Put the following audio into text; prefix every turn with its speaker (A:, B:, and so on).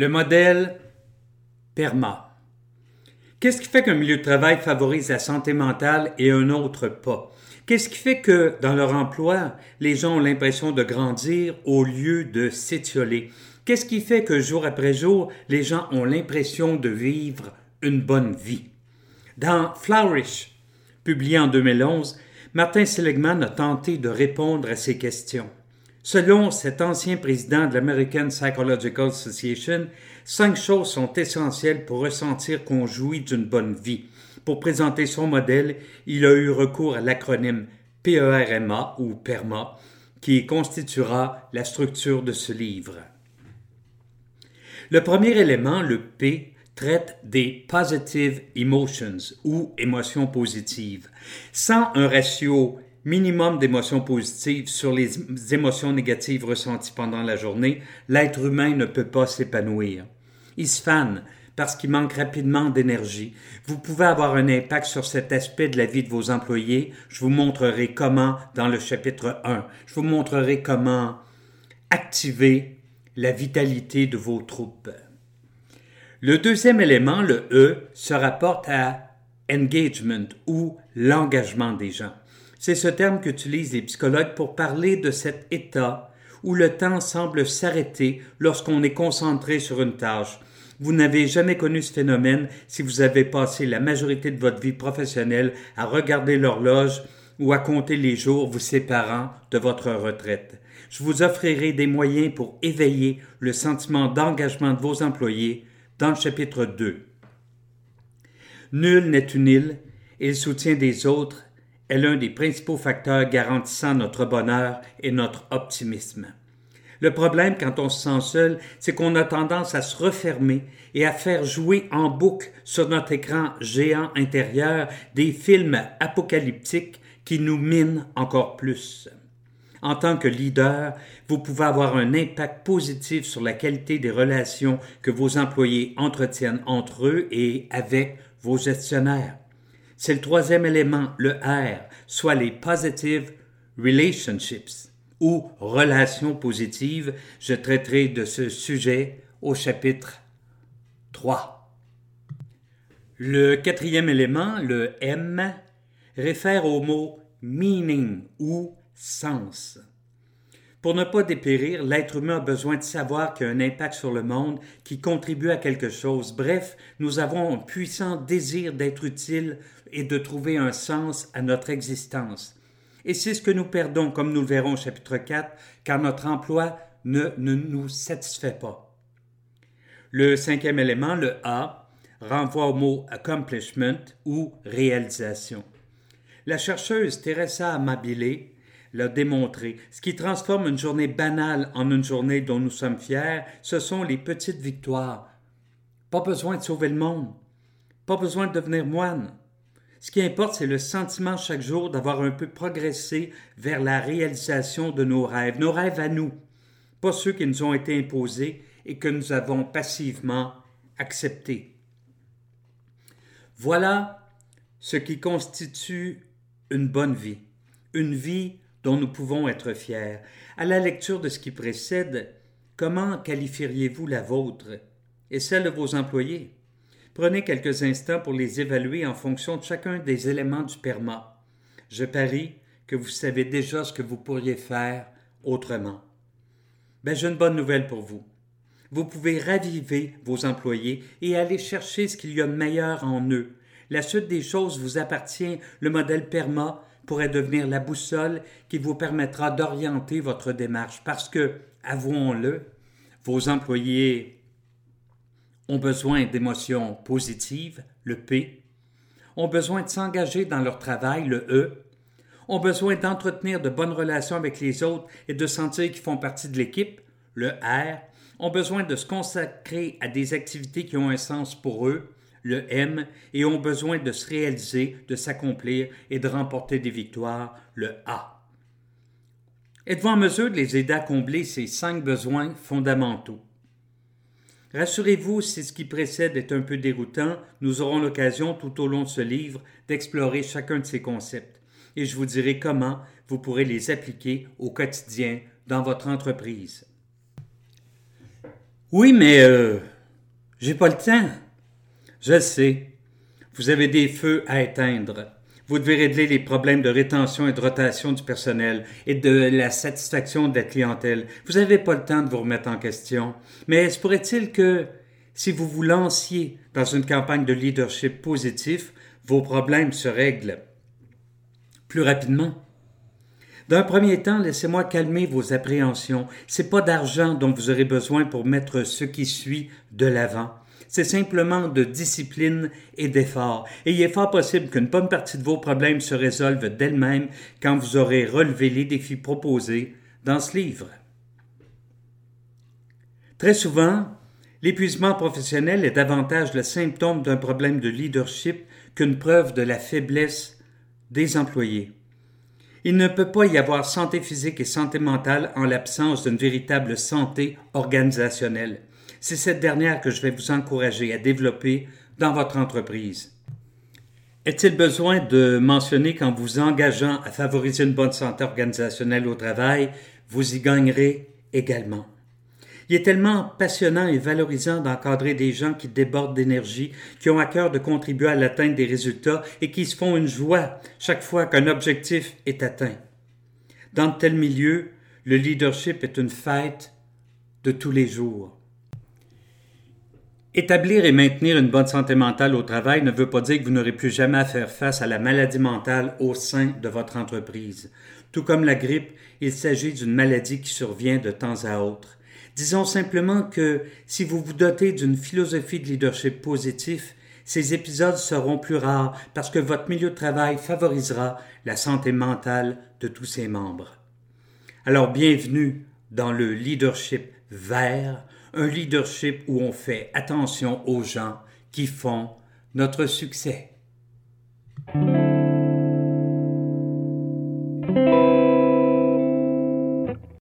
A: Le modèle PERMA. Qu'est-ce qui fait qu'un milieu de travail favorise la santé mentale et un autre pas? Qu'est-ce qui fait que dans leur emploi, les gens ont l'impression de grandir au lieu de s'étioler? Qu'est-ce qui fait que jour après jour, les gens ont l'impression de vivre une bonne vie? Dans Flourish, publié en 2011, Martin Seligman a tenté de répondre à ces questions. Selon cet ancien président de l'American Psychological Association, cinq choses sont essentielles pour ressentir qu'on jouit d'une bonne vie. Pour présenter son modèle, il a eu recours à l'acronyme PERMA ou PERMA, qui constituera la structure de ce livre. Le premier élément, le P, traite des positive emotions ou émotions positives. Sans un ratio minimum d'émotions positives sur les émotions négatives ressenties pendant la journée, l'être humain ne peut pas s'épanouir. Il se fane parce qu'il manque rapidement d'énergie. Vous pouvez avoir un impact sur cet aspect de la vie de vos employés. Je vous montrerai comment dans le chapitre 1. Je vous montrerai comment activer la vitalité de vos troupes. Le deuxième élément, le E, se rapporte à engagement ou l'engagement des gens. C'est ce terme qu'utilisent les psychologues pour parler de cet état où le temps semble s'arrêter lorsqu'on est concentré sur une tâche. Vous n'avez jamais connu ce phénomène si vous avez passé la majorité de votre vie professionnelle à regarder l'horloge ou à compter les jours vous séparant de votre retraite. Je vous offrirai des moyens pour éveiller le sentiment d'engagement de vos employés dans le chapitre 2. Nul n'est une île et le soutien des autres est l'un des principaux facteurs garantissant notre bonheur et notre optimisme. Le problème quand on se sent seul, c'est qu'on a tendance à se refermer et à faire jouer en boucle sur notre écran géant intérieur des films apocalyptiques qui nous minent encore plus. En tant que leader, vous pouvez avoir un impact positif sur la qualité des relations que vos employés entretiennent entre eux et avec vos gestionnaires. C'est le troisième élément, le R, soit les positive relationships ou relations positives. Je traiterai de ce sujet au chapitre 3. Le quatrième élément, le M, réfère au mot meaning ou sens. Pour ne pas dépérir, l'être humain a besoin de savoir qu'il y a un impact sur le monde, qui contribue à quelque chose. Bref, nous avons un puissant désir d'être utile et de trouver un sens à notre existence. Et c'est ce que nous perdons, comme nous le verrons au chapitre 4, car notre emploi ne, ne nous satisfait pas. Le cinquième élément, le A, renvoie au mot accomplishment ou réalisation. La chercheuse Teresa Amabile l'a démontré. Ce qui transforme une journée banale en une journée dont nous sommes fiers, ce sont les petites victoires. Pas besoin de sauver le monde. Pas besoin de devenir moine. Ce qui importe, c'est le sentiment chaque jour d'avoir un peu progressé vers la réalisation de nos rêves, nos rêves à nous, pas ceux qui nous ont été imposés et que nous avons passivement acceptés. Voilà ce qui constitue une bonne vie, une vie dont nous pouvons être fiers. À la lecture de ce qui précède, comment qualifieriez-vous la vôtre et celle de vos employés? Prenez quelques instants pour les évaluer en fonction de chacun des éléments du PERMA. Je parie que vous savez déjà ce que vous pourriez faire autrement. Ben, j'ai une bonne nouvelle pour vous. Vous pouvez raviver vos employés et aller chercher ce qu'il y a de meilleur en eux. La suite des choses vous appartient. Le modèle PERMA pourrait devenir la boussole qui vous permettra d'orienter votre démarche. Parce que, avouons-le, vos employés ont besoin d'émotions positives, le P, ont besoin de s'engager dans leur travail, le E, ont besoin d'entretenir de bonnes relations avec les autres et de sentir qu'ils font partie de l'équipe, le R, ont besoin de se consacrer à des activités qui ont un sens pour eux, le M, et ont besoin de se réaliser, de s'accomplir et de remporter des victoires, le A. Êtes-vous en mesure de les aider à combler ces cinq besoins fondamentaux? Rassurez-vous, si ce qui précède est un peu déroutant, nous aurons l'occasion tout au long de ce livre d'explorer chacun de ces concepts, et je vous dirai comment vous pourrez les appliquer au quotidien dans votre entreprise. Oui, mais euh, j'ai pas le temps. Je sais. Vous avez des feux à éteindre. Vous devez régler les problèmes de rétention et de rotation du personnel et de la satisfaction de la clientèle. Vous n'avez pas le temps de vous remettre en question. Mais se pourrait-il que, si vous vous lanciez dans une campagne de leadership positif, vos problèmes se règlent plus rapidement? D'un premier temps, laissez-moi calmer vos appréhensions. C'est pas d'argent dont vous aurez besoin pour mettre ce qui suit de l'avant c'est simplement de discipline et d'effort. Et il est fort possible qu'une bonne partie de vos problèmes se résolvent d'elles-mêmes quand vous aurez relevé les défis proposés dans ce livre. Très souvent, l'épuisement professionnel est davantage le symptôme d'un problème de leadership qu'une preuve de la faiblesse des employés. Il ne peut pas y avoir santé physique et santé mentale en l'absence d'une véritable santé organisationnelle. C'est cette dernière que je vais vous encourager à développer dans votre entreprise. Est-il besoin de mentionner qu'en vous engageant à favoriser une bonne santé organisationnelle au travail, vous y gagnerez également? Il est tellement passionnant et valorisant d'encadrer des gens qui débordent d'énergie, qui ont à cœur de contribuer à l'atteinte des résultats et qui se font une joie chaque fois qu'un objectif est atteint. Dans de tels milieux, le leadership est une fête de tous les jours. Établir et maintenir une bonne santé mentale au travail ne veut pas dire que vous n'aurez plus jamais à faire face à la maladie mentale au sein de votre entreprise. Tout comme la grippe, il s'agit d'une maladie qui survient de temps à autre. Disons simplement que si vous vous dotez d'une philosophie de leadership positif, ces épisodes seront plus rares parce que votre milieu de travail favorisera la santé mentale de tous ses membres. Alors bienvenue dans le leadership vert, un leadership où on fait attention aux gens qui font notre succès.